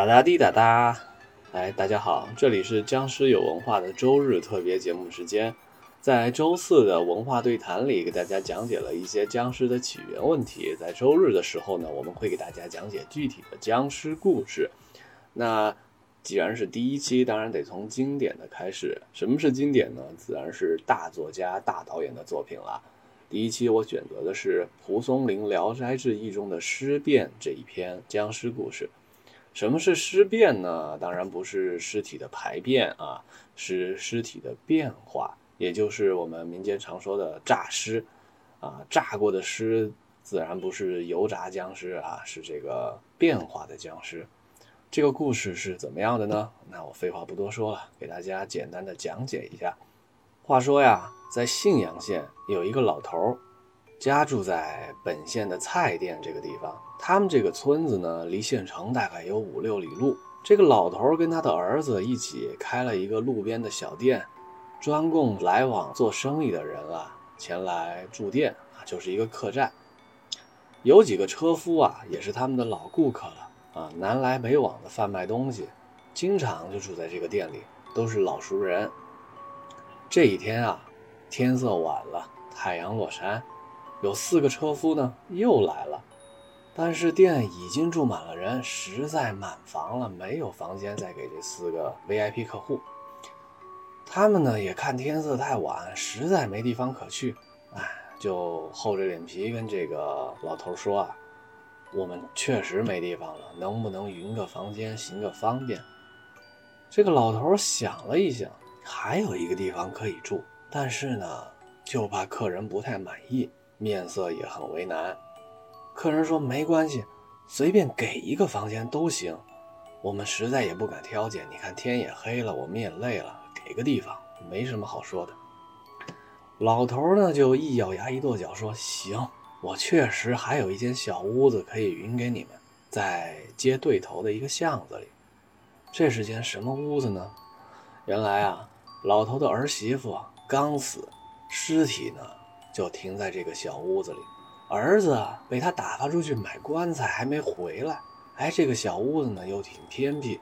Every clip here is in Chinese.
哒哒滴哒哒，哎，大家好，这里是僵尸有文化的周日特别节目时间。在周四的文化对谈里，给大家讲解了一些僵尸的起源问题。在周日的时候呢，我们会给大家讲解具体的僵尸故事。那既然是第一期，当然得从经典的开始。什么是经典呢？自然是大作家、大导演的作品了。第一期我选择的是蒲松龄《聊斋志异》中的尸变这一篇僵尸故事。什么是尸变呢？当然不是尸体的排便啊，是尸体的变化，也就是我们民间常说的诈尸啊。炸过的尸自然不是油炸僵尸啊，是这个变化的僵尸。这个故事是怎么样的呢？那我废话不多说了，给大家简单的讲解一下。话说呀，在信阳县有一个老头儿。家住在本县的蔡店这个地方，他们这个村子呢，离县城大概有五六里路。这个老头跟他的儿子一起开了一个路边的小店，专供来往做生意的人啊前来住店啊，就是一个客栈。有几个车夫啊，也是他们的老顾客了啊，南来北往的贩卖东西，经常就住在这个店里，都是老熟人。这一天啊，天色晚了，太阳落山。有四个车夫呢，又来了，但是店已经住满了人，实在满房了，没有房间再给这四个 VIP 客户。他们呢也看天色太晚，实在没地方可去，哎，就厚着脸皮跟这个老头说啊：“我们确实没地方了，能不能匀个房间，行个方便？”这个老头想了一想，还有一个地方可以住，但是呢，就怕客人不太满意。面色也很为难，客人说：“没关系，随便给一个房间都行，我们实在也不敢挑拣。你看天也黑了，我们也累了，给个地方没什么好说的。”老头呢就一咬牙一跺脚说：“行，我确实还有一间小屋子可以匀给你们，在街对头的一个巷子里。这是间什么屋子呢？原来啊，老头的儿媳妇刚死，尸体呢？”就停在这个小屋子里，儿子被他打发出去买棺材，还没回来。哎，这个小屋子呢又挺偏僻，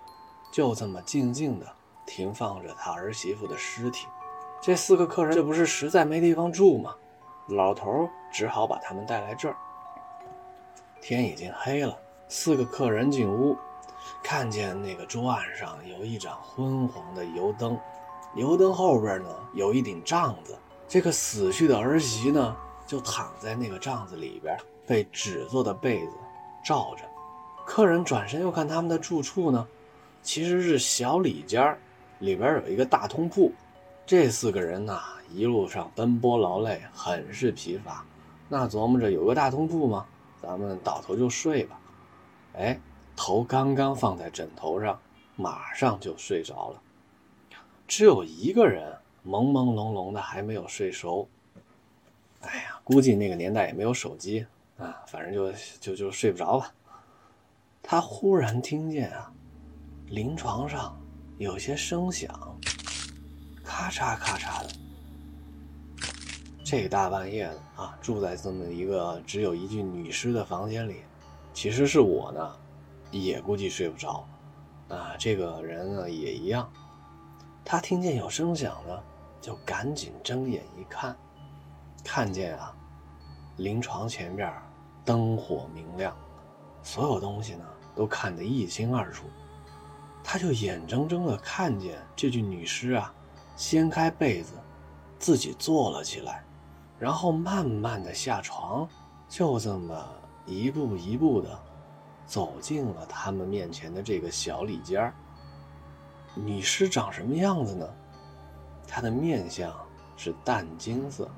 就这么静静的停放着他儿媳妇的尸体。这四个客人这不是实在没地方住吗？老头只好把他们带来这儿。天已经黑了，四个客人进屋，看见那个桌案上有一盏昏黄的油灯，油灯后边呢有一顶帐子。这个死去的儿媳呢，就躺在那个帐子里边，被纸做的被子罩着。客人转身又看他们的住处呢，其实是小里间里边有一个大通铺。这四个人呐，一路上奔波劳累，很是疲乏。那琢磨着有个大通铺吗？咱们倒头就睡吧。哎，头刚刚放在枕头上，马上就睡着了。只有一个人。朦朦胧胧的还没有睡熟，哎呀，估计那个年代也没有手机啊，反正就就就睡不着吧。他忽然听见啊，临床上有些声响，咔嚓咔嚓的。这大半夜的啊，住在这么一个只有一具女尸的房间里，其实是我呢，也估计睡不着啊。这个人呢也一样，他听见有声响呢。就赶紧睁眼一看，看见啊，临床前边灯火明亮，所有东西呢都看得一清二楚。他就眼睁睁地看见这具女尸啊，掀开被子，自己坐了起来，然后慢慢地下床，就这么一步一步地走进了他们面前的这个小里间女尸长什么样子呢？她的面相是淡金色，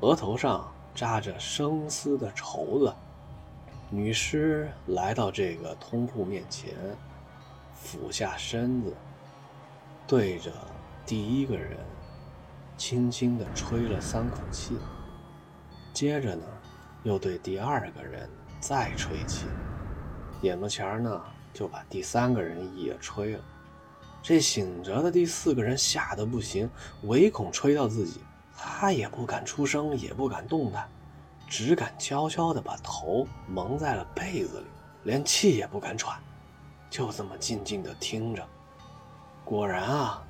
额头上扎着生丝的绸子。女尸来到这个通铺面前，俯下身子，对着第一个人轻轻地吹了三口气，接着呢，又对第二个人再吹气，眼巴前呢就把第三个人也吹了。这醒着的第四个人吓得不行，唯恐吹到自己，他也不敢出声，也不敢动弹，只敢悄悄地把头蒙在了被子里，连气也不敢喘。就这么静静的听着。果然啊，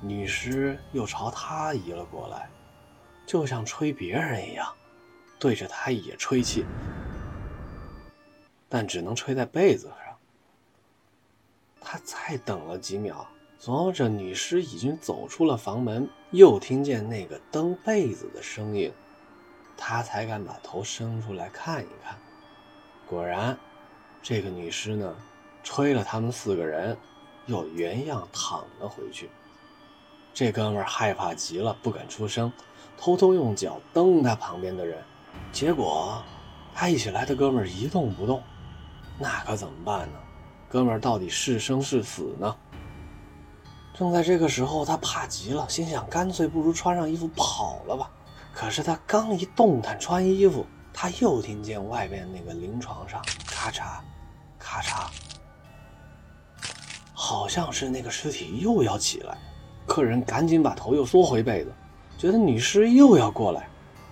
女尸又朝他移了过来，就像吹别人一样，对着他也吹气，但只能吹在被子上。他再等了几秒，琢磨着女尸已经走出了房门，又听见那个蹬被子的声音，他才敢把头伸出来看一看。果然，这个女尸呢，吹了他们四个人，又原样躺了回去。这哥们儿害怕极了，不敢出声，偷偷用脚蹬他旁边的人。结果，他一起来的哥们儿一动不动，那可怎么办呢？哥们儿到底是生是死呢？正在这个时候，他怕极了，心想：干脆不如穿上衣服跑了吧。可是他刚一动弹穿衣服，他又听见外边那个灵床上咔嚓咔嚓，好像是那个尸体又要起来。客人赶紧把头又缩回被子，觉得女尸又要过来。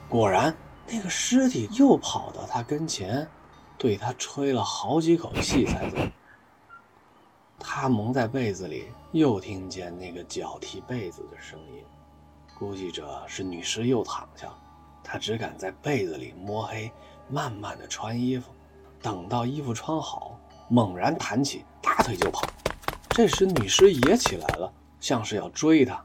果然，那个尸体又跑到他跟前，对他吹了好几口气才走。他蒙在被子里，又听见那个脚踢被子的声音，估计着是女尸又躺下了。他只敢在被子里摸黑，慢慢的穿衣服。等到衣服穿好，猛然弹起，大腿就跑。这时女尸也起来了，像是要追他。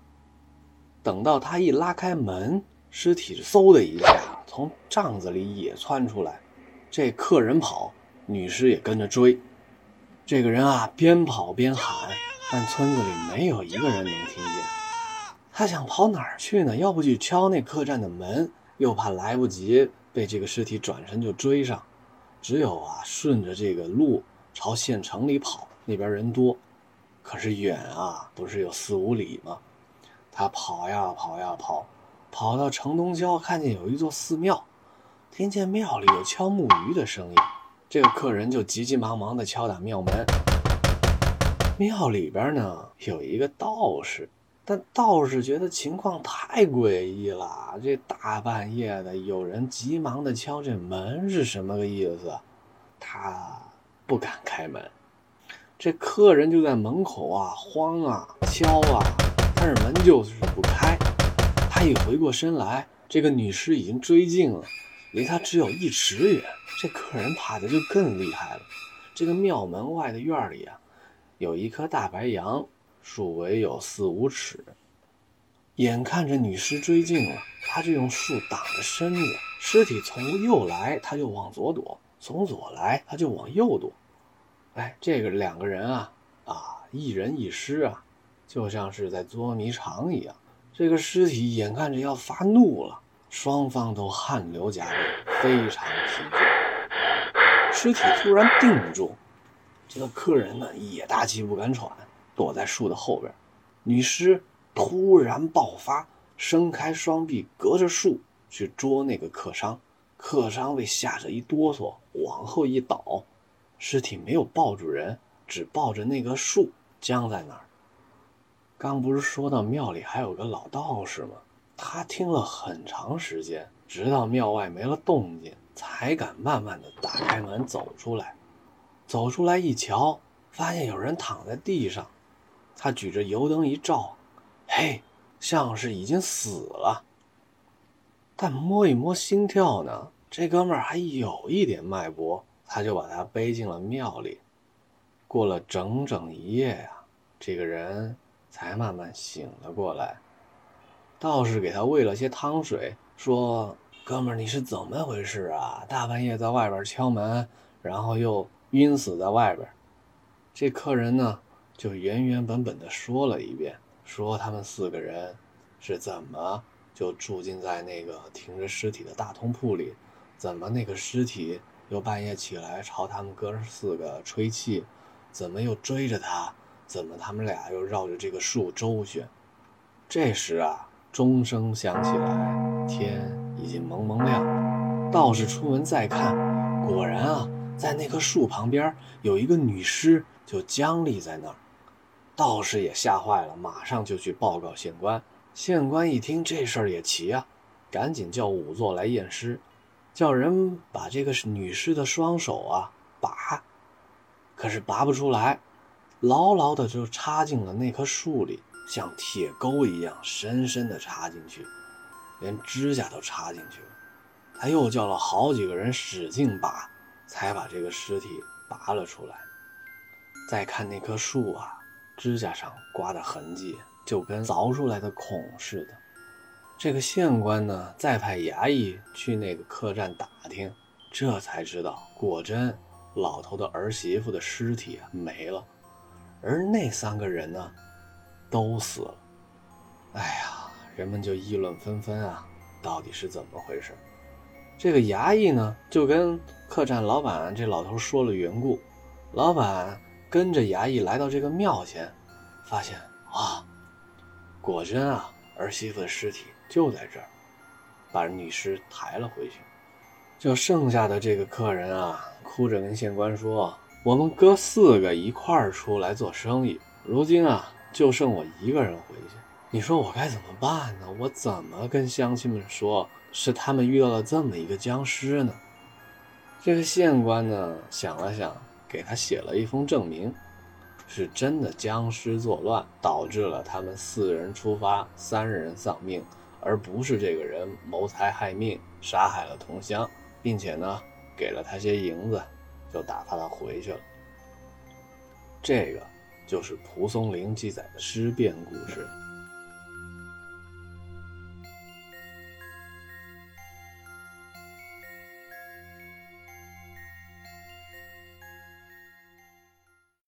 等到他一拉开门，尸体嗖的一下从帐子里也窜出来。这客人跑，女尸也跟着追。这个人啊，边跑边喊，但村子里没有一个人能听见。他想跑哪儿去呢？要不去敲那客栈的门，又怕来不及被这个尸体转身就追上，只有啊，顺着这个路朝县城里跑，那边人多。可是远啊，不是有四五里吗？他跑呀跑呀跑，跑到城东郊，看见有一座寺庙，听见庙里有敲木鱼的声音。这个客人就急急忙忙地敲打庙门。庙里边呢有一个道士，但道士觉得情况太诡异了。这大半夜的，有人急忙地敲这门是什么个意思？他不敢开门。这客人就在门口啊慌啊敲啊，但是门就是不开。他一回过身来，这个女尸已经追进了。离他只有一尺远，这客人怕的就更厉害了。这个庙门外的院里啊，有一棵大白杨，树围有四五尺。眼看着女尸追近了，他就用树挡着身子。尸体从右来，他就往左躲；从左来，他就往右躲。哎，这个两个人啊，啊，一人一尸啊，就像是在捉迷藏一样。这个尸体眼看着要发怒了。双方都汗流浃背，非常疲倦。尸体突然定住，这个客人呢也大气不敢喘，躲在树的后边。女尸突然爆发，伸开双臂，隔着树去捉那个客商。客商被吓着一哆嗦，往后一倒，尸体没有抱住人，只抱着那个树僵在那儿。刚不是说到庙里还有个老道士吗？他听了很长时间，直到庙外没了动静，才敢慢慢的打开门走出来。走出来一瞧，发现有人躺在地上。他举着油灯一照，嘿，像是已经死了。但摸一摸心跳呢，这哥们儿还有一点脉搏。他就把他背进了庙里。过了整整一夜呀，这个人才慢慢醒了过来。道士给他喂了些汤水，说：“哥们儿，你是怎么回事啊？大半夜在外边敲门，然后又晕死在外边。”这客人呢，就原原本本的说了一遍，说他们四个人是怎么就住进在那个停着尸体的大通铺里，怎么那个尸体又半夜起来朝他们哥四个吹气，怎么又追着他，怎么他们俩又绕着这个树周旋。这时啊。钟声响起来，天已经蒙蒙亮。道士出门再看，果然啊，在那棵树旁边有一个女尸，就僵立在那儿。道士也吓坏了，马上就去报告县官。县官一听这事儿也奇啊，赶紧叫仵作来验尸，叫人把这个女尸的双手啊拔，可是拔不出来，牢牢的就插进了那棵树里，像铁钩一样深深的插进去，连指甲都插进去了。他又叫了好几个人使劲拔，才把这个尸体拔了出来。再看那棵树啊，指甲上刮的痕迹就跟凿出来的孔似的。这个县官呢，再派衙役去那个客栈打听，这才知道，果真老头的儿媳妇的尸体啊没了。而那三个人呢，都死了。哎呀，人们就议论纷纷啊，到底是怎么回事？这个衙役呢，就跟客栈老板这老头说了缘故。老板跟着衙役来到这个庙前，发现啊，果真啊，儿媳妇的尸体就在这儿，把女尸抬了回去。就剩下的这个客人啊，哭着跟县官说。我们哥四个一块儿出来做生意，如今啊，就剩我一个人回去。你说我该怎么办呢？我怎么跟乡亲们说，是他们遇到了这么一个僵尸呢？这个县官呢，想了想，给他写了一封证明，是真的僵尸作乱，导致了他们四人出发，三人丧命，而不是这个人谋财害命，杀害了同乡，并且呢，给了他些银子。就打发他回去了。这个就是蒲松龄记载的尸变故事。